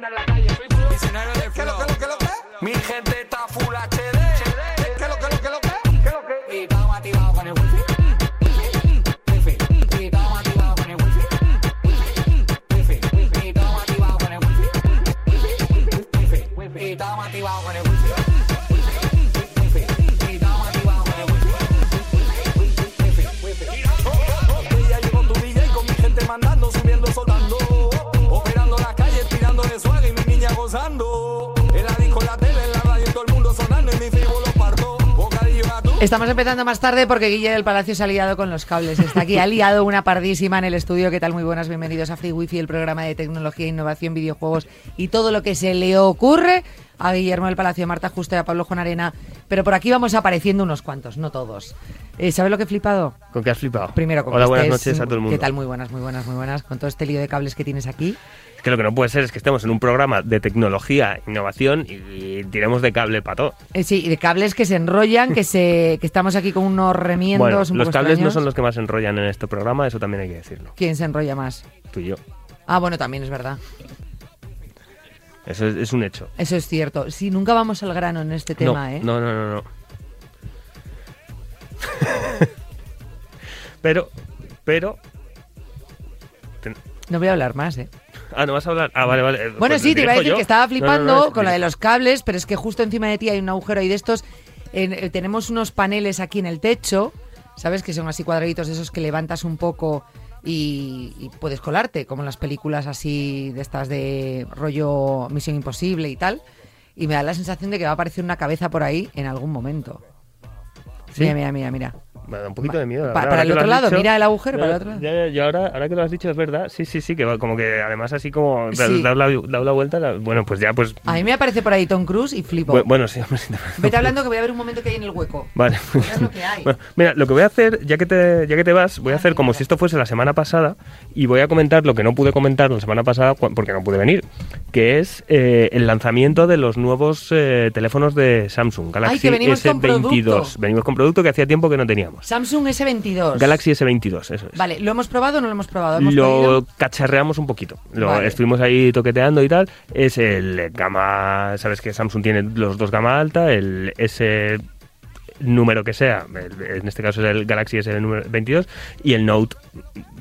lo que? Lo que manda en la calle. Visionario de flow. Mi gente. Estamos empezando más tarde porque Guille del Palacio se ha liado con los cables. Está aquí, ha liado una pardísima en el estudio. ¿Qué tal? Muy buenas, bienvenidos a Free Wifi, el programa de tecnología, innovación, videojuegos y todo lo que se le ocurre a Guillermo del Palacio, a Marta Justo y a Pablo Juan Arena. Pero por aquí vamos apareciendo unos cuantos, no todos. Eh, ¿Sabes lo que he flipado? ¿Con qué has flipado? Primero, con Hola, buenas noches a todo el mundo. ¿Qué tal? Muy buenas, muy buenas, muy buenas. Con todo este lío de cables que tienes aquí. Es que lo que no puede ser es que estemos en un programa de tecnología, innovación y, y tiremos de cable para todo. Eh, sí, y de cables que se enrollan, que se que estamos aquí con unos remiendos Bueno, un los cables no extraños. son los que más enrollan en este programa, eso también hay que decirlo. ¿Quién se enrolla más? Tú y yo. Ah, bueno, también es verdad. Eso es, es un hecho. Eso es cierto. Sí, nunca vamos al grano en este tema, no, ¿eh? no, no, no, no. pero, pero... ten- No voy a hablar más, ¿eh? Ah, ¿no vas a hablar? Ah, vale, vale. Bueno, Pues sí, te iba a decir yo. que estaba No, no, flipando no, con la de los cables, pero es que justo encima de ti hay un agujero ahí de estos. Eh, tenemos unos paneles aquí en el techo, ¿sabes? Que son así cuadraditos de esos que levantas un poco y, y puedes colarte, como en las películas así de estas de rollo Misión Imposible y tal. Y me da la sensación de que va a aparecer una cabeza por ahí en algún momento. ¿Sí? Mira, mira, mira, mira. Me da un poquito de miedo. la Pa- verdad, para ahora el otro lado, dicho- mira el agujero, para el otro lado. ya, ya, ahora, ahora que lo has dicho es verdad. Sí, sí, sí, que va, como que además así como da- Sí. dado la, dado la vuelta, la- bueno, pues ya pues... A mí me aparece por ahí Tom Cruise y flipo. bu- bueno, sí, hombre, sí, te- Vete hablando que voy a ver un momento que hay en el hueco. Vale. Pues es lo que hay. Bueno, mira, lo que voy a hacer, ya que te, ya que te vas, voy a Ah, hacer como si esto fuese la semana pasada y voy a comentar lo que no pude comentar la semana pasada porque no pude venir, que es eh, el lanzamiento de los nuevos eh, teléfonos de Samsung, Galaxy que venimos con producto. S22. Venimos con producto que hacía tiempo que no teníamos. Samsung S22. Galaxy S22, eso es. Vale, ¿lo hemos probado o no lo hemos probado? ¿Hemos Lo podido? cacharreamos un poquito. Lo Vale. estuvimos ahí toqueteando y tal. Es el gama, sabes que Samsung tiene los dos gama alta, el S número que sea, el- en este caso es el Galaxy S número 22 y el Note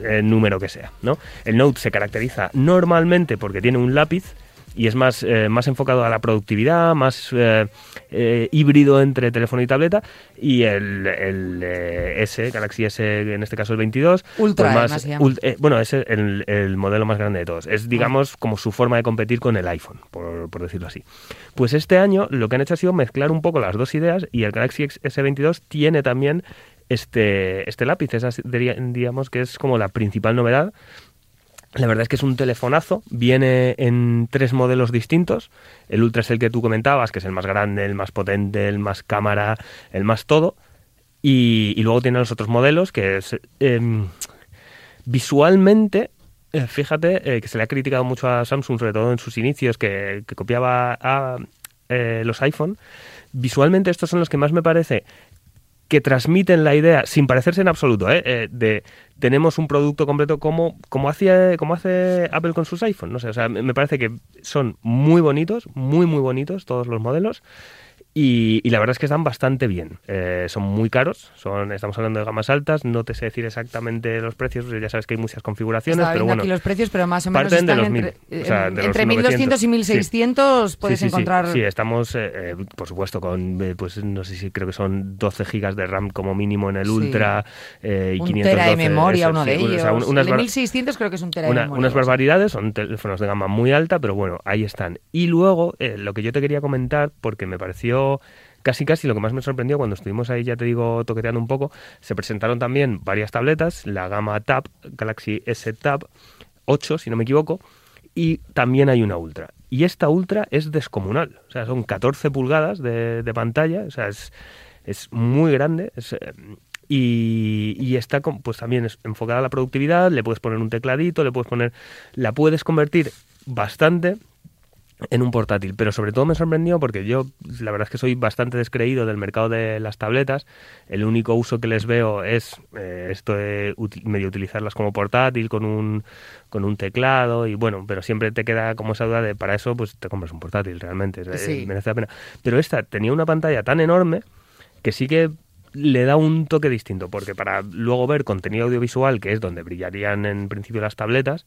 eh, número que sea, ¿no? El Note se caracteriza normalmente porque tiene un lápiz y es más, eh, más enfocado a la productividad, más eh, eh, híbrido entre teléfono y tableta y el, el, eh, S, Galaxy S, en este caso el 22, Ultra, pues más además se llama. ult- eh, bueno, es el, el modelo más grande de todos. Es, digamos, como su forma de competir con el iPhone, por, por decirlo así. Pues este año lo que han hecho ha sido mezclar un poco las dos ideas y el Galaxy S22 tiene también este, este lápiz. Esa sería, digamos que es como la principal novedad. La verdad es que es un telefonazo, viene en tres modelos distintos. El Ultra es el que tú comentabas, que es el más grande, el más potente, el más cámara, el más todo. Y, luego tiene los otros modelos que es, em, visualmente, eh, fíjate eh, que se le ha criticado mucho a Samsung, sobre todo en sus inicios, que, que copiaba a eh, los iPhone. Visualmente estos son los que más me parece que transmiten la idea, sin parecerse en absoluto, ¿eh? Eh, de tenemos un producto completo como, como, como hace Apple con sus iPhones. No sé, o sea, me parece que son muy bonitos, muy, muy bonitos todos los modelos. Y, y la verdad es que están bastante bien. Eh, son muy caros, son, estamos hablando de gamas altas, no te sé decir exactamente los precios, ya sabes que hay muchas configuraciones, pero bueno. aquí los precios, pero más o menos parten de están los mil, entre, o sea, de entre 900. 1200 y 1600 Sí. puedes Sí, sí, encontrar... Sí, estamos, eh, eh, por supuesto, con, eh, pues no sé si creo que son 12 gigas de RAM como mínimo en el. Ultra eh, y un 512. tera de memoria, eso, uno de o ellos. sea, un- unas el de bar- 1600 creo que es un tera una- de memoria. unas barbaridades, son teléfonos de gama muy alta, pero bueno, ahí están. Y luego, eh, lo que yo te quería comentar, porque me pareció casi casi lo que más me sorprendió cuando estuvimos ahí, ya te digo, toqueteando un poco, se presentaron también varias tabletas, la gama Tab, Galaxy S Tab 8, si no me equivoco, y también hay una Ultra. Y esta Ultra es descomunal, o sea, son 14 pulgadas de, pantalla, o sea, es, es muy grande, eh, y, y está con- pues también es enfocada a la productividad, le puedes poner un tecladito, le puedes poner, la puedes convertir bastante en un portátil, pero sobre todo me sorprendió porque yo la verdad es que soy bastante descreído del mercado de las tabletas. El único uso que les veo es eh, esto de medio utilizarlas como portátil con un con un teclado y bueno, pero siempre te queda como esa duda de para eso pues te compras un portátil realmente, eh, Sí. merece la pena. Pero esta tenía una pantalla tan enorme que sí que le da un toque distinto, porque para luego ver contenido audiovisual, que es donde brillarían en principio las tabletas,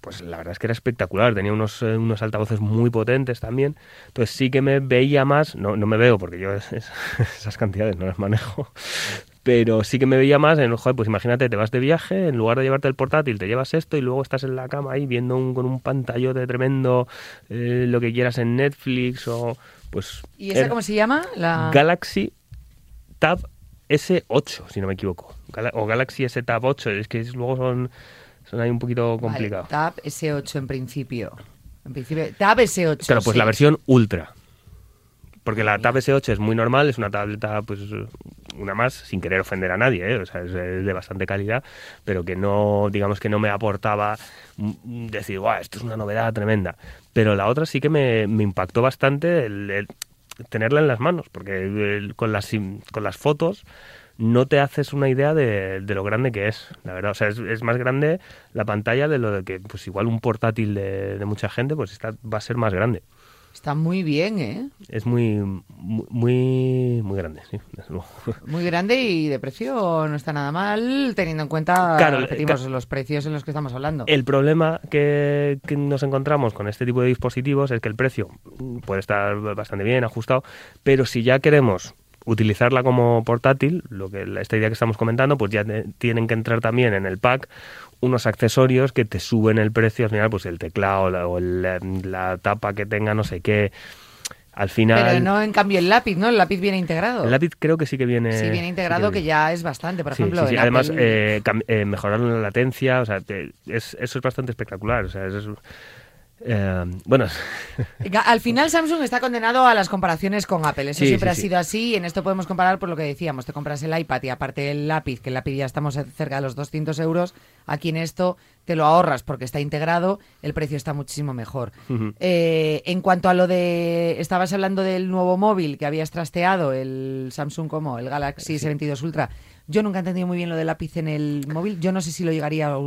pues la verdad es que era espectacular, tenía unos, eh, unos altavoces muy potentes también, entonces sí que me veía más, no, no me veo porque yo es- es- esas cantidades no las manejo, pero sí que me veía más en, joder, pues imagínate, te vas de viaje, en lugar de llevarte el portátil, te llevas esto y luego estás en la cama ahí viendo un, con un pantallote tremendo eh, lo que quieras en Netflix o pues... ¿Y esa era- cómo se llama? La... Galaxy Tab S8, si no me equivoco. O Galaxy S Tab 8, es que luego son, son ahí un poquito Vale, complicados. Tab S8 en principio. En principio, Tab S8. Claro, pues sí. la versión Ultra. Porque la Tab S8 es muy normal, es una tableta, pues una más, sin querer ofender a nadie, ¿eh? o sea, es, es de bastante calidad, pero que no, digamos que no me aportaba decir, guau, esto es una novedad tremenda. Pero la otra sí que me, me impactó bastante el, el tenerla en las manos, porque con, las, con las fotos no te haces una idea de, de lo grande que es, la verdad. O sea, es, más grande la pantalla de lo de que, pues igual un portátil de, de mucha gente, pues esta va a ser más grande. Está muy bien, ¿eh? Es muy, muy, muy, grande, sí, desde luego. Muy grande y de precio no está nada mal, teniendo en cuenta, Claro, repetimos, los precios en los que estamos hablando. El problema que, que nos encontramos con este tipo de dispositivos es que el precio puede estar bastante bien ajustado, pero si ya queremos utilizarla como portátil, lo que esta idea que estamos comentando, pues ya tienen que entrar también en el pack unos accesorios que te suben el precio al final, pues el teclado la- o el, eh, la tapa que tenga no sé qué. Al final, Pero no en cambio el lápiz, ¿no? El lápiz viene integrado. el lápiz creo que sí que viene. Sí, viene integrado, que viene. ya es bastante. Por Sí, ejemplo, sí, además Apple- eh, eh, mejoraron la latencia, o sea, te- es- eso es bastante espectacular. O sea, eso es, eh, bueno, Al final Samsung está condenado a las comparaciones con Apple. Eso Sí, siempre sí, ha sí. sido así y en esto podemos comparar por lo que decíamos. Te compras el iPad y aparte el lápiz, que el lápiz ya estamos cerca de los 200 euros, aquí en esto te lo ahorras porque está integrado, el precio está muchísimo mejor. Eh, en cuanto a lo de... Estabas hablando del nuevo móvil que habías trasteado, el Samsung como, el Galaxy S22 Ultra. Yo nunca he entendido muy bien lo del lápiz en el móvil. Yo no sé si lo llegaría a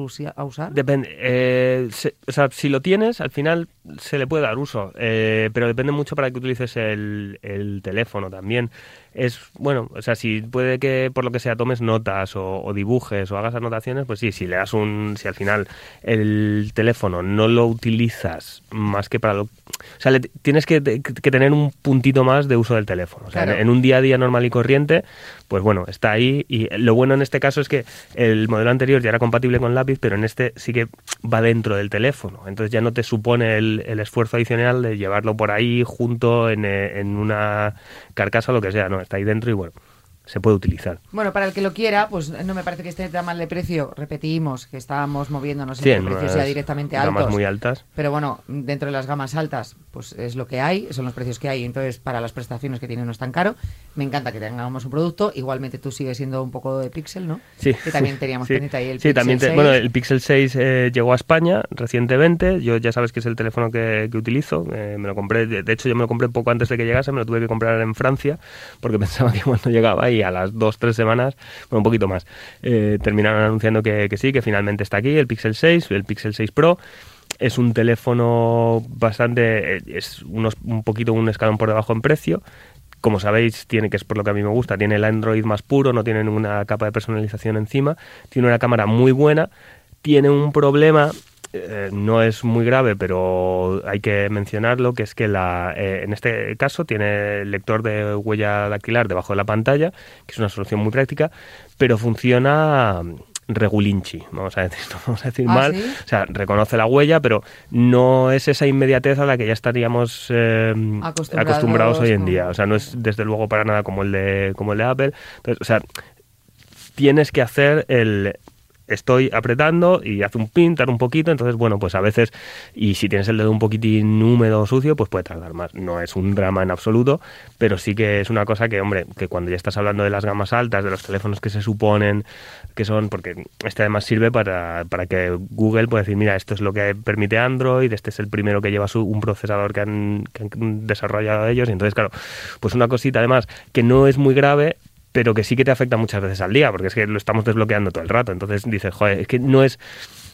usar. depende. eh, se- o sea, si lo tienes, al final se le puede dar uso, eh, pero depende mucho para que utilices el teléfono también. Es bueno, o sea, si puede que por lo que sea tomes notas o, o dibujes o hagas anotaciones, pues sí, si le das un, si al final el teléfono no lo utilizas más que para lo, o sea, le tienes que, que tener un puntito más de uso del teléfono. O sea, Claro. en, en un día a día normal y corriente, pues bueno, está ahí y lo bueno en este caso es que el modelo anterior ya era compatible con lápiz, pero en este sí que va dentro del teléfono. Entonces ya no te supone el, el esfuerzo adicional de llevarlo por ahí junto en, en una carcasa o lo que sea, no, está ahí dentro y bueno, se puede utilizar. Bueno, para el que lo quiera, pues no me parece que esté tan mal de precio. Repetimos que estábamos moviéndonos Sí, en precios ya directamente gamas altos. muy altas. Pero bueno, dentro de las gamas altas, pues es lo que hay, son los precios que hay. Entonces, para las prestaciones que tiene no es tan caro. Me encanta que tengamos un producto. Igualmente tú sigues siendo un poco de Pixel, ¿no? Sí. Que también teníamos Sí. pendiente ahí el Sí, Pixel también te- 6. bueno, el Pixel 6 eh, llegó a España recientemente. Yo ya sabes que es el teléfono que, que utilizo. eh, me lo compré, de, de hecho yo me lo compré poco antes de que llegase, me lo tuve que comprar en Francia porque pensaba que cuando llegaba a las dos, tres semanas, bueno, un poquito más, eh, terminaron anunciando que, que sí, que finalmente está aquí, el Pixel 6, el Pixel 6 Pro. Es un teléfono bastante, eh, es unos, un poquito un escalón por debajo en precio. Como sabéis, tiene, que es por lo que a mí me gusta, tiene el Android más puro, no tiene ninguna capa de personalización encima, tiene una cámara muy buena, tiene un problema, eh, no es muy grave, pero hay que mencionarlo, que es que la, eh, en este caso tiene lector de huella dactilar debajo de la pantalla, que es una solución muy práctica, pero funciona regulinchi, vamos a decir, no vamos a decir ¿Ah, mal, sí? o sea, reconoce la huella, pero no es esa inmediatez a la que ya estaríamos eh, Acostumbrados acostumbrados hoy en día. O sea, no es desde luego para nada como el de, como el de Apple. Entonces, o sea, tienes que hacer el, estoy apretando y hace un pin, tarda un poquito, entonces bueno, pues a veces, y si tienes el dedo un poquitín húmedo o sucio, pues puede tardar más. No es un drama en absoluto, pero sí que es una cosa que, hombre, que cuando ya estás hablando de las gamas altas, de los teléfonos que se suponen que son, porque este además sirve para, para que Google pueda decir, mira, esto es lo que permite Android, este es el primero que lleva su, un procesador que han, que han desarrollado ellos, y entonces, claro, pues una cosita además que no es muy grave, pero que sí que te afecta muchas veces al día, porque es que lo estamos desbloqueando todo el rato. Entonces dices, joder, es que no es.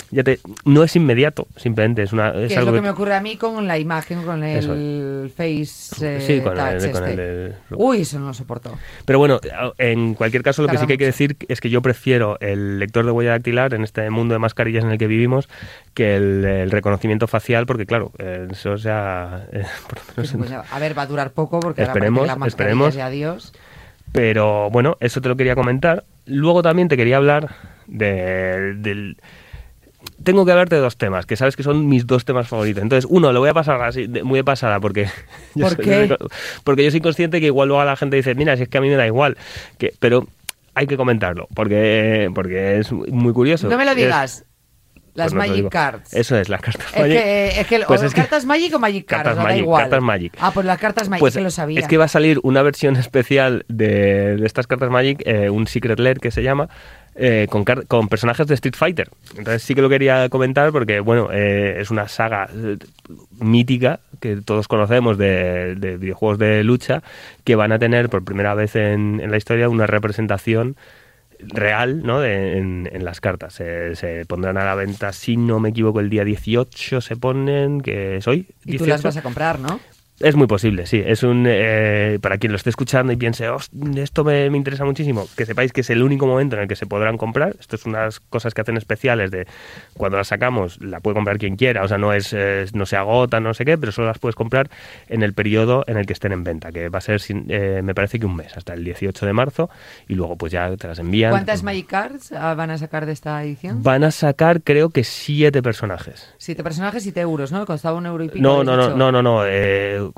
Ya te, no es inmediato, simplemente es una. Es es algo lo que me ocurre a mí con la imagen, con el Face eh, Sí, con el- con el este. Uy, eso no lo soporto. Pero bueno, en cualquier caso lo que sí que hay que decir es que yo prefiero el lector de huella dactilar en este mundo de mascarillas en el que vivimos que el, reconocimiento facial, porque claro, eh, eso sea... eh, por lo menos Pues, en- a ver, va a durar poco porque ahora Esperemos, las mascarillas esperemos. y adiós. Pero bueno, eso te lo quería comentar. Luego también te quería hablar de, del... Tengo que hablarte de dos temas, que sabes que son mis dos temas favoritos. Entonces, uno, lo voy a pasar así, de- muy de pasada, porque... yo ¿Por soy- qué? Porque yo soy consciente que igual luego la gente dice, mira, si es que a mí me da igual. Que, pero hay que comentarlo, porque, porque es muy curioso. No me lo digas. Las pues lo Magic. Cards. Eso es, las cartas Es Magic. que, es que, Pues o que- cartas Magic o Magic Cards, Cartas no da igual. cartas Magic. Ah, pues las cartas Magic, Pues que lo sabía. es que va a salir una versión especial de, de estas cartas Magic, eh, un Secret Lair que se llama, eh, con, con personajes de Street Fighter. Entonces sí que lo quería comentar porque, bueno, eh, es una saga eh, mítica que todos conocemos de, de videojuegos de lucha que van a tener por primera vez en, en la historia una representación real ¿no? de- en, en las cartas. Se, se pondrán a la venta, si no me equivoco, el día 18 se ponen, que es hoy. y tú las 18. vas a comprar, ¿no? Es muy posible, sí. Es un eh, para quien lo esté escuchando y piense, "Host, esto me, me interesa muchísimo, que sepáis que es el único momento en el que se podrán comprar. Esto es unas cosas que hacen especiales de cuando las sacamos, la puede comprar quien quiera, o sea, no es eh, no se agota, no sé qué, pero solo las puedes comprar en el periodo en el que estén en venta, que va a ser, sin- eh, me parece que un mes, hasta el 18 de marzo, y luego pues ya te las envían. ¿Cuántas Magic Cards ah, van a sacar de esta edición? Van a sacar, creo que siete personajes. Siete personajes, siete euros, ¿no? Costaba un euro y pico. No, no, no, no, no, no.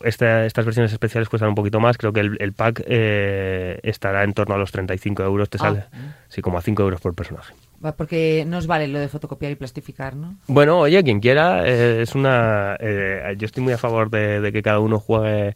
Esta- estas versiones especiales cuestan un poquito más. Creo que el, el pack eh, estará en torno a los 35 euros. Te Ah. sale, sí, como a 5 euros por personaje. Porque no os vale lo de fotocopiar y plastificar, ¿no? Bueno, oye, quien quiera, eh, es una. eh, yo estoy muy a favor de, de que cada uno juegue.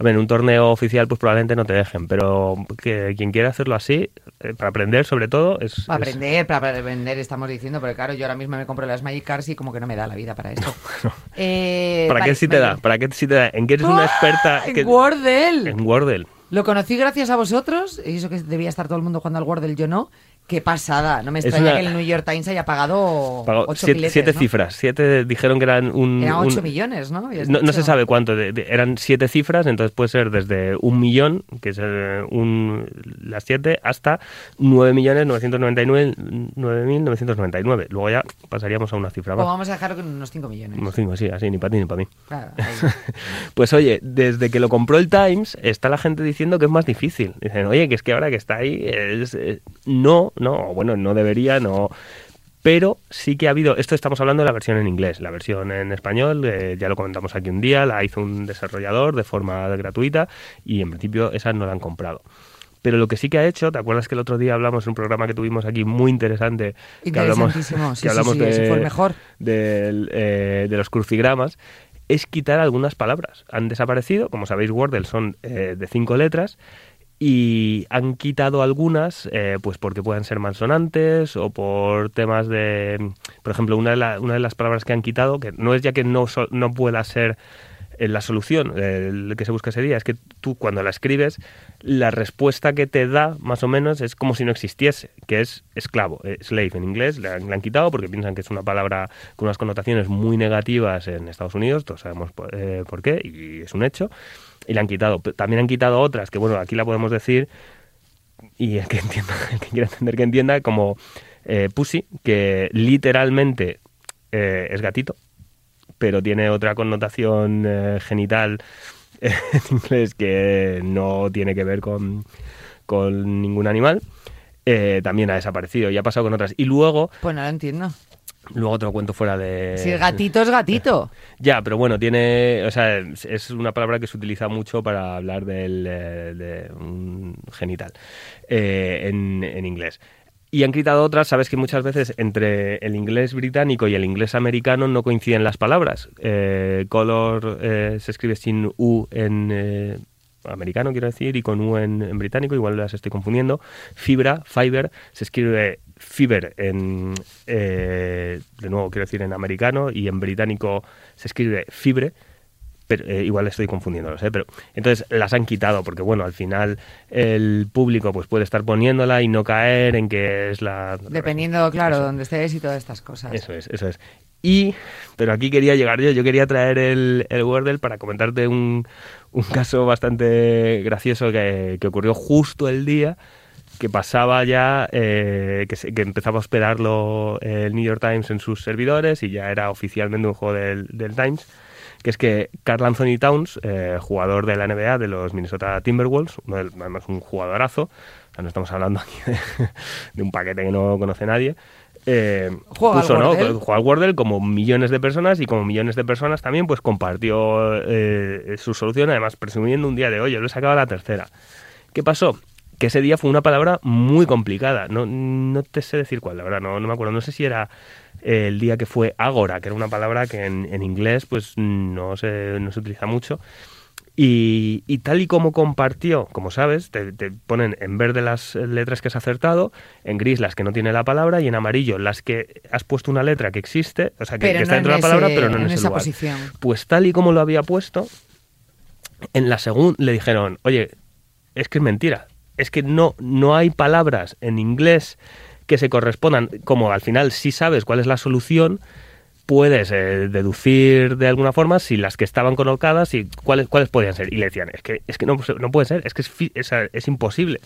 A ver, en un torneo oficial, pues probablemente no te dejen, pero que quien quiera hacerlo así, eh, para aprender sobre todo, es. Para es- aprender, para aprender, estamos diciendo, porque claro, yo ahora mismo me compro las Magic Cards y como que no me da la vida para esto. Eh, ¿Para vale, qué sí te da? ¿Para qué sí te da? ¿En qué eres una ¡Ah! experta? En que- Wordle. En Wordle. Lo conocí gracias a vosotros, y eso que debía estar todo el mundo jugando al Wordle, yo no. Qué pasada, no me extraña una- que el New York Times haya pagado Pagó ocho siete, filetes, siete ¿no? cifras. Siete dijeron que eran un. Eran un- 8 millones, ¿no? No, no se sabe cuánto, de- de- eran siete cifras, entonces puede ser desde un millón, que es eh, un, las siete, hasta 9.999.999. Luego ya pasaríamos a una cifra Pues más. vamos a dejarlo con unos 5 millones. Unos cinco, sí, así, ni para ti ni para mí. Claro. Pues oye, desde que lo compró el Times, está la gente diciendo que es más difícil. Dicen, oye, que es que ahora que está ahí, es, eh, no, no, bueno, no debería, no. Pero sí que ha habido, esto estamos hablando de la versión en inglés, la versión en español, eh, ya lo comentamos aquí un día, la hizo un desarrollador de forma gratuita y en principio esa no la han comprado. Pero lo que sí que ha hecho, ¿te acuerdas que el otro día hablamos en un programa que tuvimos aquí muy interesante? Que hablamos, sí, que hablamos sí, de, fue el mejor. eh, de los crucigramas, es quitar algunas palabras. Han desaparecido, como sabéis, Wordle son eh, de cinco letras y han quitado algunas, eh, pues porque puedan ser malsonantes o por temas de, por ejemplo, una de, la- una de las palabras que han quitado, que no es ya que no, so- no pueda ser eh, la solución eh, que se busca ese día, es que tú cuando la escribes, la respuesta que te da, más o menos, es como si no existiese, que es esclavo, eh, slave en inglés, le han quitado porque piensan que es una palabra con unas connotaciones muy negativas en Estados Unidos, todos sabemos por, eh, por qué, y es un hecho, y le han quitado. También han quitado otras, que bueno, aquí la podemos decir, y el que entienda, el que quiera entender que entienda, como eh, pussy, que literalmente eh, es gatito, pero tiene otra connotación eh, genital en inglés que no tiene que ver con, con ningún animal. también ha desaparecido y ha pasado con otras. Y luego, Pues no lo entiendo. Luego te lo cuento fuera de... Si el gatito es gatito. Ya, pero bueno, tiene, o sea, es- una palabra que se utiliza mucho para hablar del, eh, de un genital eh, en, en inglés. Y han quitado otras, sabes que muchas veces entre el inglés británico y el inglés americano no coinciden las palabras. Eh, color eh, se escribe sin U en eh, americano, quiero decir, y con U en, en británico, igual las estoy confundiendo. Fibra, fiber, se escribe fiber en, eh, de nuevo quiero decir, en americano, y en británico se escribe fibre pero eh, igual estoy confundiéndolos, ¿eh? pero entonces las han quitado porque bueno, al final el público pues puede estar poniéndola y no caer en que es la Dependiendo, claro, Eso. dónde estés y todas estas cosas. Eso es, eso es. Y, pero aquí quería llegar yo, yo quería traer el, el Wordle para comentarte un, un caso bastante gracioso que, que ocurrió justo el día que pasaba ya, eh, que, se- que empezaba a hospedarlo el New York Times en sus servidores y ya era oficialmente un juego del, del Times, que es que Carl Anthony Towns, eh, jugador de la NBA de los Minnesota Timberwolves, uno del- además un jugadorazo, o sea, no estamos hablando aquí de, de un paquete que no conoce nadie, eh, Juega al puso, ¿no? Wordle. Juega al Wordle como millones de personas y como millones de personas también pues compartió eh, su solución, además presumiendo un día de hoy, yo lo he sacado a la tercera. ¿Qué pasó? Que ese día fue una palabra muy complicada. No, no te sé decir cuál, la verdad, no, no me acuerdo. No sé si era el día que fue agora, que era una palabra que en, en inglés pues no se, no se utiliza mucho. Y, y tal y como compartió, como sabes, te, te ponen en verde las letras que has acertado, en gris las que no tiene la palabra y en amarillo las que has puesto una letra que existe, o sea, que, está dentro de la palabra, pero no en, en ese esa lugar. posición. Pues tal y como lo había puesto, en la segunda le dijeron, oye, es que es mentira, es que no, no hay palabras en inglés que se correspondan, como al final sí sabes cuál es la solución, puedes eh, deducir de alguna forma si las que estaban colocadas y cuáles, cuáles podían ser. Y le decían, es que, es que no, no puede ser, es que es, es, es imposible.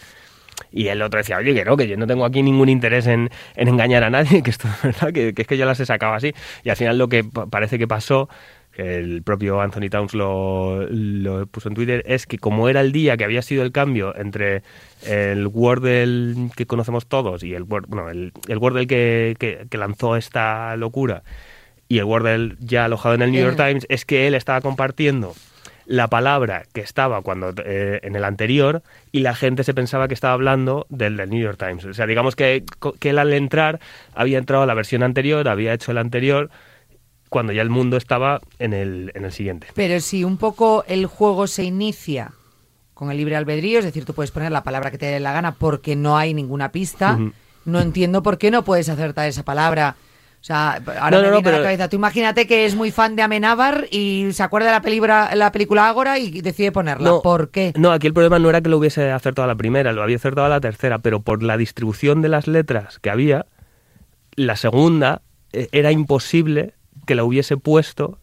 Y el otro decía, oye, que no, que yo no tengo aquí ningún interés en, en engañar a nadie, que esto es verdad, que, que es que yo las he sacado así. Y al final lo que pa- parece que pasó, que el propio Anthony Towns lo, lo puso en Twitter, es que como era el día que había sido el cambio entre el Wordle que conocemos todos y el, bueno, el, el Wordle que, que, que lanzó esta locura y el Wordle ya alojado en el New York. Times, es que él estaba compartiendo la palabra que estaba cuando eh, en el anterior y la gente se pensaba que estaba hablando del, del New York Times. O sea, digamos que, que él al entrar había entrado a la versión anterior, había hecho el anterior, cuando ya el mundo estaba en el, en el siguiente. Pero si un poco el juego se inicia con el libre albedrío, es decir, tú puedes poner la palabra que te dé la gana porque no hay ninguna pista, no entiendo por qué no puedes acertar esa palabra. O sea, ahora No, me no, no, viene a la cabeza. Tú imagínate que es muy fan de Amenábar y se acuerda de la película, la película Ágora y decide ponerla. ¿Por qué? No, aquí el problema no era que lo hubiese acertado a la primera, lo había acertado a la tercera, pero por la distribución de las letras que había, la segunda eh, era imposible que la hubiese puesto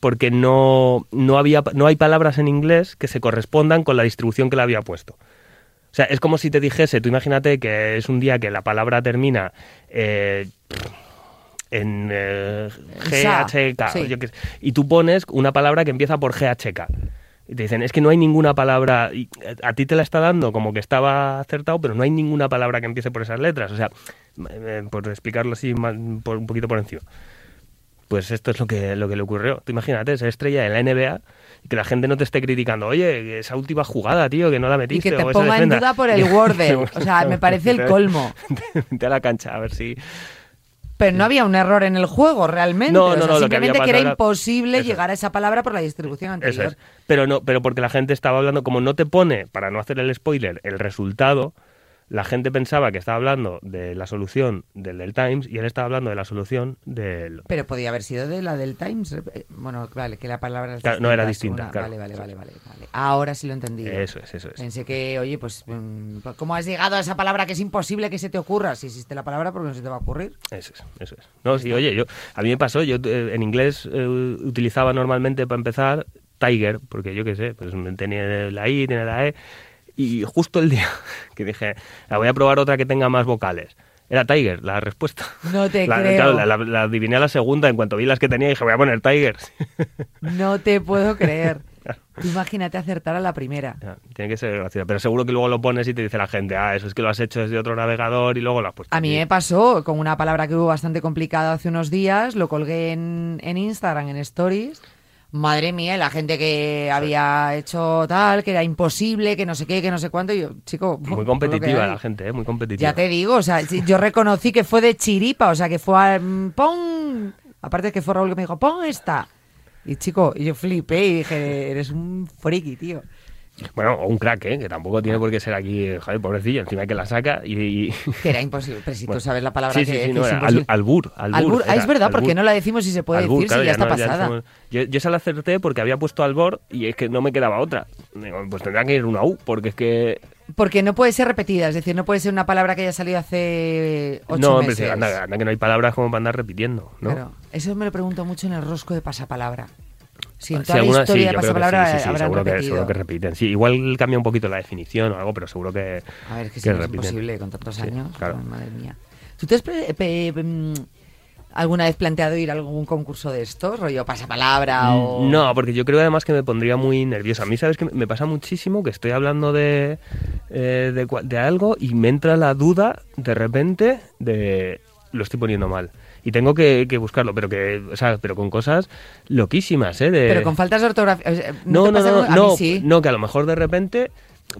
porque no, no, había, no hay palabras en inglés que se correspondan con la distribución que la había puesto. O sea, es como si te dijese, tú imagínate que es un día que la palabra termina eh, en eh, GHK, sí. o yo qué sé, y tú pones una palabra que empieza por GHK. Y te dicen, es que no hay ninguna palabra, y a ti te la está dando como que estaba acertado, pero no hay ninguna palabra que empiece por esas letras. O sea, eh, por explicarlo así por, un poquito por encima. Pues esto es lo que, lo que le ocurrió. Tú imagínate, ser estrella de la NBA y que la gente no te esté criticando, oye, esa última jugada, tío, que no la Y metiste. que te o ponga en defensa". duda por el Wordle. O sea, me parece el colmo. Vente a la cancha, a ver si... Pero no había un error en el juego realmente. No, O no, sea, no, lo que había simplemente que, era imposible llegar a esa palabra por la distribución Eso anterior. es. Pero no, pero porque la gente estaba hablando, como no te pone, para no hacer el spoiler, el resultado, la gente pensaba que estaba hablando de la solución del, del Times y él estaba hablando de la solución del... Pero podía haber sido de la del Times. eh, Bueno, vale, que la palabra no era distinta, distinta, una- claro. Vale, vale, vale, vale, vale. Ahora sí lo entendí. Eso es, eso es. Pensé que, oye, pues, mm, ¿cómo has llegado a esa palabra que es imposible que se te ocurra? Si existe la palabra, ¿por qué no se te va a ocurrir? Eso es, eso es. No, sí, oye, yo, a mí me pasó, yo eh, en inglés eh, utilizaba normalmente para empezar Tiger, porque yo qué sé, pues tenía la I, tiene la E, y justo el día que dije, la voy a probar otra que tenga más vocales. Era Tiger, la respuesta. No te La- creo. claro, la, la- la adiviné a la segunda, en cuanto vi las que tenía dije, voy a poner Tiger. No te puedo creer. Imagínate acertar a la primera. Ya, Tiene que ser gracioso, pero seguro que luego lo pones y te dice la gente, ah, eso es que lo has hecho desde otro navegador y luego lo has puesto. A mí aquí". me pasó con una palabra que hubo bastante complicada hace unos días, lo colgué en, en Instagram, en Stories. Madre mía, la gente que había hecho tal, que era imposible, que no sé qué, que no sé cuánto. Y yo, chico, Muy competitiva la gente, ¿eh? muy competitiva. Ya te digo, o sea, yo reconocí que fue de chiripa, o sea, que fue a. mm, ¡Pon! Aparte que fue Raúl que me dijo, pon esta. Y chico, y yo flipé y dije, eres un friki, tío. Bueno, o un crack, ¿eh? que tampoco tiene por qué ser aquí, joder, pobrecillo, encima que la saca y... y- Que era imposible. Pero si Bueno, tú sabes la palabra sí, que, sí, sí, que no, es era imposible. al- albur, albur, Albur. Ah, es verdad, albur. porque no la decimos si se puede Albur, decir claro, si ya, está no, pasada. decimos- yo, yo esa la acerté porque había puesto albor y es que no me quedaba otra. Digo, pues tendrá que ir una U, porque es que... Porque no puede ser repetida, es decir, no puede ser una palabra que haya salido hace ocho no, hombre, meses. anda, anda que no hay palabras como para andar repitiendo, ¿no? Claro. Eso me lo pregunto mucho en el rosco de pasapalabra. Si en Sí, la alguna- sí, historia de creo que pasapalabra sí, sí, sí, seguro que, repetido. seguro que repiten. Sí, igual cambia un poquito la definición o algo, pero seguro que, A ver, es que, que si no es imposible con tantos Sí, años. claro. Ay, madre mía. ¿Tú te has mm, alguna vez planteado ir a algún concurso de estos? Rollo pasapalabra o... Mm, No, porque yo creo además que me pondría muy nervioso. A mí, ¿sabes que Me pasa muchísimo que estoy hablando de, eh, de, de algo y me entra la duda de repente de lo estoy poniendo mal. Y tengo que, que buscarlo, pero que, o sea, pero con cosas loquísimas, ¿eh? De- Pero con faltas de ortografía. no, no, no, no, mí sí. no, que a lo mejor de repente,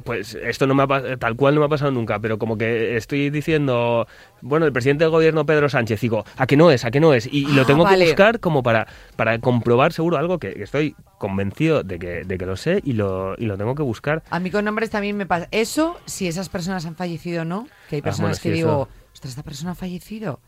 pues esto no me ha tal cual no me ha pasado nunca, pero como que estoy diciendo, bueno, el presidente del gobierno Pedro Sánchez, digo, ¿a qué no es? ¿A qué no es? Y, y lo Ah, tengo vale. que buscar como para, para comprobar seguro algo que, que estoy convencido de que, de que lo sé y lo, y lo tengo que buscar. A mí con nombres también me pasa. Eso, si esas personas han fallecido o no, que hay Ah, personas bueno, que sí, digo, ostras, esta persona ha fallecido.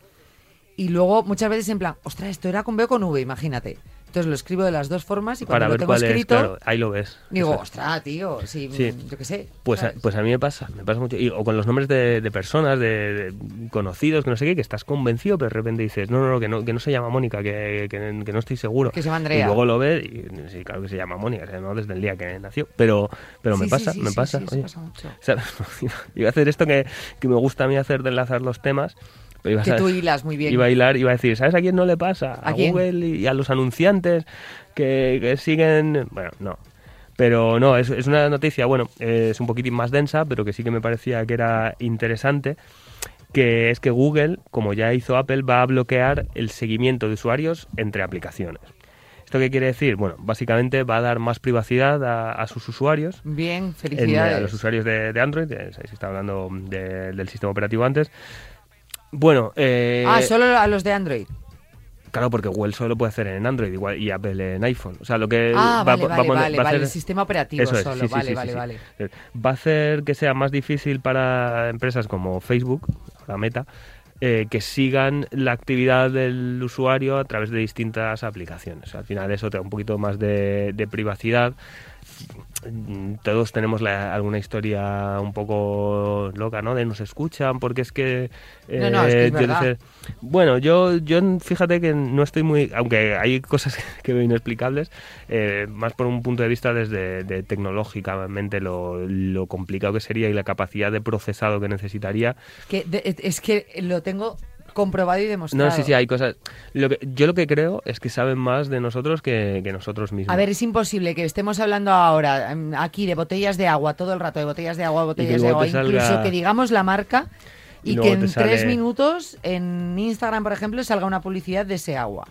Y luego muchas veces en plan, ostras, esto era con B o con V, imagínate. Entonces lo escribo de las dos formas y cuando Para lo ver tengo cuál escrito, es, claro, ahí lo ves. digo, ostras, tío, sí, Sí. yo qué sé. Pues a, pues a mí me pasa, me pasa mucho. Y- o con los nombres de, de personas, de, de conocidos, que no sé qué, que estás convencido, pero de repente dices, no, no, no, que no, que no se llama Mónica, que, que- que no estoy seguro. Que se llama Andrea. Y luego lo ves y sí, claro que se llama Mónica, se desde el día que nació. Pero, pero me Sí, pasa, me pasa. oye. pasa mucho. O sea, iba a hacer esto que, que me gusta a mí hacer de enlazar los temas. Que tú hilas muy bien. Iba a hilar, iba a decir, ¿sabes a quién no le pasa? ¿A? Google y a los anunciantes que, que siguen... Bueno, no. Pero no, es, es una noticia, bueno, eh, es un poquitín más densa, pero que sí que me parecía que era interesante, que es que Google, como ya hizo Apple, va a bloquear el seguimiento de usuarios entre aplicaciones. ¿Esto qué quiere decir? Bueno, básicamente va a dar más privacidad a, a sus usuarios Bien, en, eh, felicidades. a los usuarios de, de Android, eh, se estaba hablando de- del sistema operativo antes. Bueno, eh, ah, solo a los de Android. claro, porque Google solo puede hacer en Android igual y Apple en iPhone. O sea, lo que Ah, va, vale, va vale, vale, va a hacer- el sistema operativo Eso es, solo, sí, vale, sí, vale, sí, vale. Va a hacer que sea más difícil para empresas como Facebook, la Meta, eh, que sigan la actividad del usuario a través de distintas aplicaciones. Al final eso te da un poquito más de, de privacidad. Mm, Todos tenemos la- alguna historia un poco loca, ¿no? De nos escuchan porque es que... No, no, es que es yo verdad. dice- bueno, yo, yo fíjate que no estoy muy... Aunque hay cosas que veo inexplicables, eh, más por un punto de vista desde de tecnológicamente lo, lo complicado que sería y la capacidad de procesado que necesitaría. Que de- es que lo tengo comprobado y demostrado. No, sí, sí, hay cosas... Lo que, yo lo que creo es que saben más de nosotros que, que nosotros mismos. A ver, es imposible que estemos hablando ahora em, aquí de botellas de agua todo el rato, de botellas de agua, botellas de agua, salga- incluso que digamos la marca Y que en sale- tres minutos en Instagram, por ejemplo, salga una publicidad de ese agua.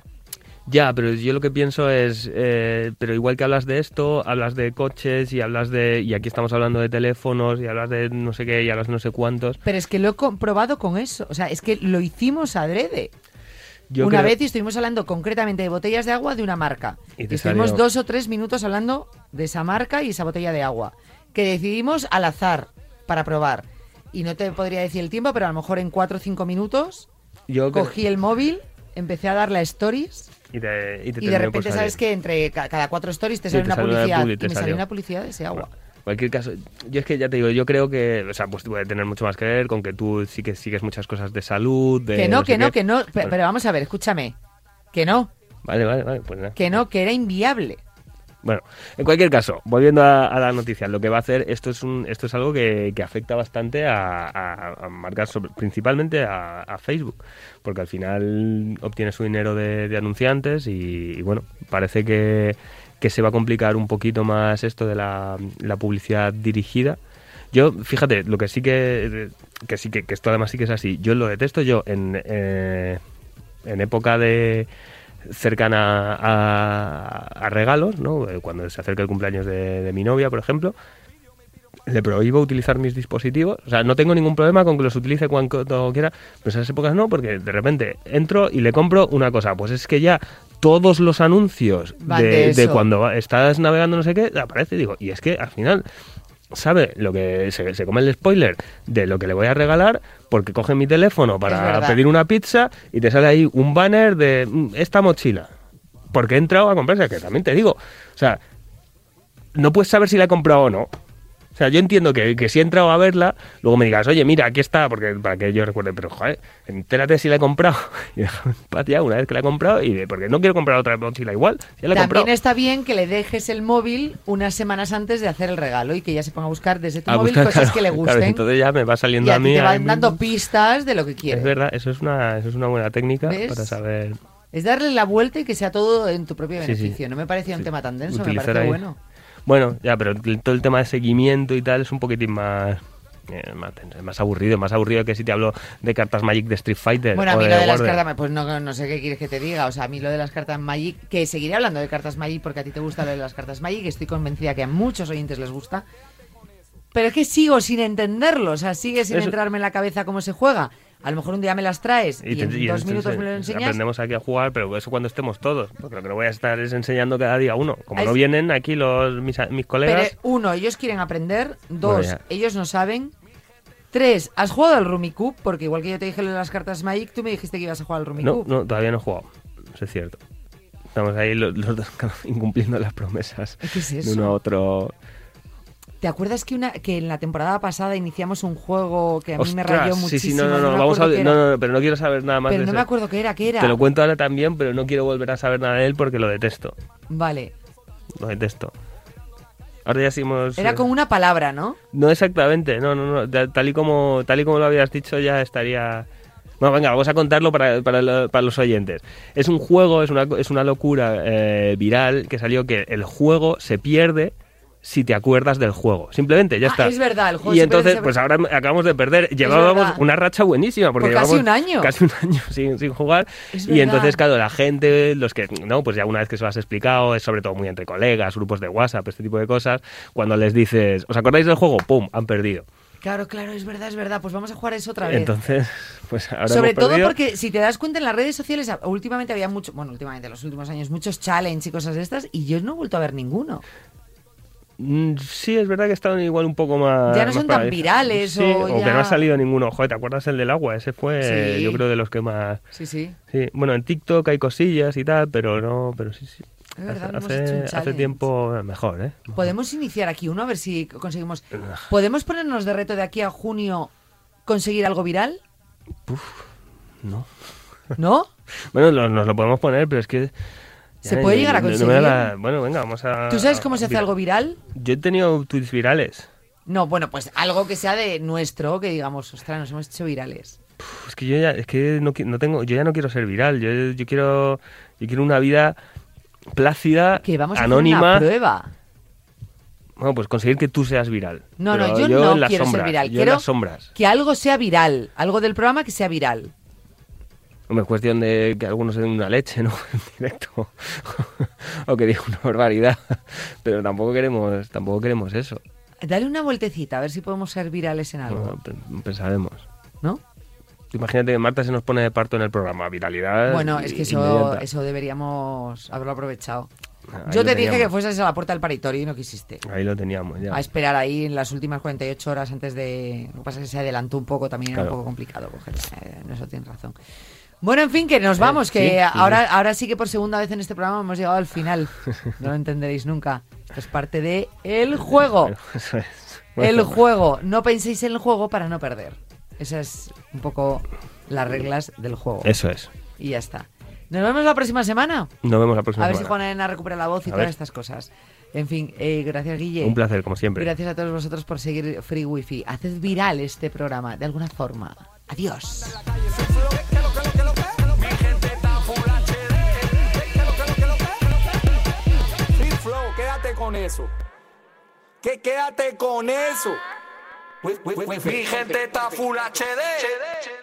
Ya, pero yo lo que pienso es, eh, pero igual que hablas de esto, hablas de coches y hablas de, y aquí estamos hablando de teléfonos y hablas de no sé qué y hablas no sé cuántos. Pero es que lo he comprobado con eso. O sea, es que lo hicimos adrede. Yo una creo- vez y estuvimos hablando concretamente de botellas de agua de una marca. Y Y, estuvimos salió- dos o tres minutos hablando de esa marca y esa botella de agua. Que decidimos al azar para probar. Y no te podría decir el tiempo, pero a lo mejor en cuatro o cinco minutos yo creo- cogí el móvil, empecé a darle a stories y, te- y te y de repente sabes que entre ca- cada cuatro stories te sale te una sale una publicidad. publi, y te me salió salió. una publicidad de ese agua. Bueno, en cualquier caso, yo es que ya te digo, yo creo que, o sea, pues puede tener mucho más que ver con que tú sí que sigues muchas cosas de salud, de que no, que no, qué. que no. Pero vamos a ver, escúchame. Que no, Vale, vale, vale, pues nada. que no, que era inviable. Bueno, en cualquier caso, volviendo a, a la noticia, lo que va a hacer, esto es un, esto es algo que, afecta bastante a, a- sobre- principalmente a, Facebook, porque al final obtiene su dinero de, anunciantes y, y bueno, parece que, que se va a complicar un poquito más esto de la, la publicidad dirigida. Yo, fíjate, lo que sí que, que sí que, que esto además sí que es así, yo lo detesto yo en, eh, en época de cercana a, a regalos, ¿no? Eh, Cuando se acerca el cumpleaños de, de mi novia, por ejemplo, le prohíbo utilizar mis dispositivos. O sea, no tengo ningún problema con que los utilice cuando quiera, pero en esas épocas no, porque de repente entro y le compro una cosa. Pues es que ya todos los anuncios de, de de eso. cuando estás navegando no sé qué, aparece y digo, y es que al final sabe lo que se, se come el spoiler de lo que le voy a regalar porque coge mi teléfono para pedir una pizza y te sale ahí un banner de "Mm, esta mochila. Porque he entrado a comprarse, que también te digo, o sea, no puedes saber si la he comprado o no. O sea, yo entiendo que, que si he entrado a verla, luego me digas, oye, mira, aquí está, porque para que yo recuerde, pero joder, entérate si la he comprado. Y déjame en una vez que la he comprado, y de, porque no quiero comprar otra mochila igual, ya la he También comprado. está bien que le dejes el móvil unas semanas antes de hacer el regalo y que ya se ponga a buscar desde tu A móvil buscar, cosas claro, que le claro, gusten. entonces ya me va y saliendo a a, mí. te van dando pistas de lo que quiere. Es verdad, eso es una, eso es una buena técnica ¿Ves? para saber. Es darle la vuelta y que sea todo en tu propio Sí, sí. beneficio. No me parecía un Sí. tema tan denso, me parece ahí. bueno. Bueno, ya, pero todo el tema de seguimiento y tal es un poquitín más. eh, más, más aburrido, más aburrido que si te hablo de cartas Magic de Street Fighter. Bueno, a o mí de lo de las cartas, pues no, no sé qué quieres que te diga. O sea, a mí lo de las cartas Magic, que seguiré hablando de cartas Magic porque a ti te gusta lo de las cartas Magic, estoy convencida que a muchos oyentes les gusta. Pero es que sigo sin entenderlo, o sea, sigue sin Eso- entrarme en la cabeza cómo se juega. A lo mejor un día me las traes y, en y dos minutos me lo enseñas. Aprendemos aquí a jugar, pero eso cuando estemos todos. Porque lo que no voy a estar es enseñando cada día uno. Como Es- no vienen aquí los mis, mis Pero colegas. uno, ellos quieren aprender. Dos, Bueno, ellos no saben. Tres, ¿has jugado al Rummikub? Porque igual que yo te dije lo de las cartas Magic, tú me dijiste que ibas a jugar al no, Rummikub. no, todavía no he jugado. Eso es cierto. Estamos ahí los, los dos incumpliendo las promesas ¿Qué es de uno a otro. ¿Te acuerdas que una que en la temporada pasada iniciamos un juego que a mí me Ostras, rayó sí, muchísimo? sí, no, no, me no, vamos a no, no, no, pero no quiero saber nada más Pero de no ese. me acuerdo qué era, qué era. Te lo cuento ahora también, pero no quiero volver a saber nada de él porque lo detesto. Vale. Lo detesto. Ahora ya sí hemos... Era eh, con una palabra, ¿no? No exactamente, no, no, no. ta- Tal y como, tal y como lo habías dicho ya estaría... Bueno, venga, vamos a contarlo para, para, para los oyentes. Es un juego, es una, es una locura eh, viral que salió que el juego se pierde si te acuerdas del juego. Simplemente, ya Ah, está. es verdad, el juego Y entonces, se- pues ahora acabamos de perder. Llevábamos una racha buenísima. Porque Por casi un año. Casi un año sin, sin jugar. Es y verdad. entonces, claro, la gente, los que, no, pues ya una vez que se lo has explicado, es sobre todo muy entre colegas, grupos de WhatsApp, este tipo de cosas, cuando les dices, ¿os acordáis del juego? ¡Pum! Han perdido. Claro, claro, es verdad, es verdad. Pues vamos a jugar eso otra vez. Entonces, pues ahora Sobre hemos todo porque si te das cuenta en las redes sociales, últimamente había mucho, bueno, últimamente, en los últimos años, muchos challenge y cosas de estas, y yo no he vuelto a ver ninguno. Mm, Sí, es verdad que estaban igual un poco más. Ya no más son tan virales Sí, o que ya- no ha salido ninguno. Joder, ¿te acuerdas el del agua? Ese fue, Sí. yo creo, de los que más. Sí, sí. Sí, bueno, en TikTok hay cosillas y tal, pero no, pero sí, sí. Es verdad, hace, hemos hecho un hace challenge. tiempo eh, mejor, ¿eh? Podemos iniciar aquí uno a ver si conseguimos. ¿Podemos ponernos de reto de aquí a junio conseguir algo viral? No. ¿No? Bueno, lo- nos lo podemos poner, pero es que. ¿Se puede llegar a conseguir? la- Bueno, venga, vamos a. ¿Tú sabes cómo se hace a- algo viral? Yo he tenido tweets virales. No, bueno, pues algo que sea de nuestro, que digamos, ostras, nos hemos hecho virales. Es que yo ya, es que no, no tengo, yo ya no quiero ser viral. Yo, yo quiero, yo quiero una vida plácida, Que vamos a anónima. hacer una prueba. Bueno, pues conseguir que tú seas viral. No, no, Pero yo, no quiero sombras, ser viral. Yo quiero en las sombras. que algo sea viral. Algo del programa que sea viral. Hombre, es cuestión de que algunos den una leche, ¿no? En directo. o que diga una barbaridad. Pero tampoco queremos, tampoco queremos eso. Dale una vueltecita, a ver si podemos ser virales en algo. No, pe- pensaremos. ¿No? Imagínate que Marta se nos pone de parto en el programa. Viralidad. Bueno, es que eso, eso deberíamos haberlo aprovechado. Ahí Yo te dije que fueses a la puerta del paritorio y no quisiste. Ahí lo teníamos ya. A esperar ahí en las últimas 48 horas antes de... Lo que pasa es que se adelantó un poco, también era Claro. un poco complicado coger. eh, en eso tienes razón. Bueno, en fin, que nos Eh, vamos, que sí, sí, ahora, ahora sí que por segunda vez en este programa hemos llegado al final. No lo entenderéis nunca. Esto es parte de el juego. Bueno, eso es. El juego. No penséis en el juego para no perder. Esas es un poco las reglas del juego. Eso es. Y ya está. Nos vemos la próxima semana. Nos vemos la próxima A ver si semana. Juana Elena recupera la voz y A todas ver. estas cosas. En fin, eh, gracias Guille. Un placer, como siempre. Gracias a todos vosotros por seguir Free Wifi. Haced viral este programa de alguna forma. Adiós. Con eso. Que quédate con eso. Mi gente está full HD.